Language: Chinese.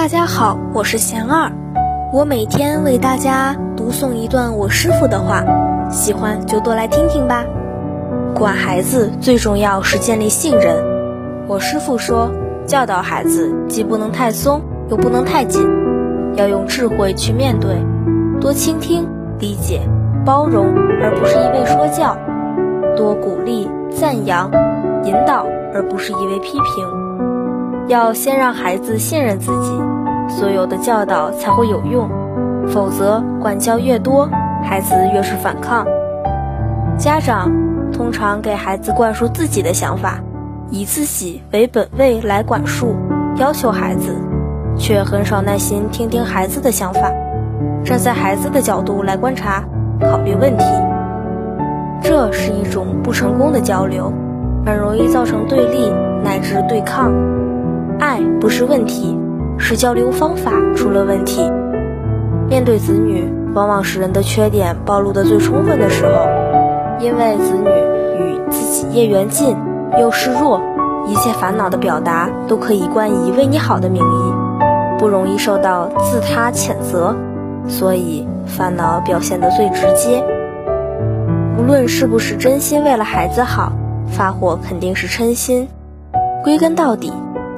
大家好，我是贤二，我每天为大家读诵一段我师傅的话，喜欢就多来听听吧。管孩子最重要是建立信任。我师傅说，教导孩子既不能太松，又不能太紧，要用智慧去面对，多倾听、理解、包容，而不是一味说教；多鼓励、赞扬、引导，而不是一味批评。要先让孩子信任自己，所有的教导才会有用，否则管教越多，孩子越是反抗。家长通常给孩子灌输自己的想法，以自己为本位来管束、要求孩子，却很少耐心听听孩子的想法，站在孩子的角度来观察、考虑问题。这是一种不成功的交流，很容易造成对立乃至对抗。爱不是问题，是交流方法出了问题。面对子女，往往是人的缺点暴露的最充分的时候，因为子女与自己业缘近，又示弱，一切烦恼的表达都可以冠以为你好的名义，不容易受到自他谴责，所以烦恼表现得最直接。无论是不是真心为了孩子好，发火肯定是嗔心。归根到底。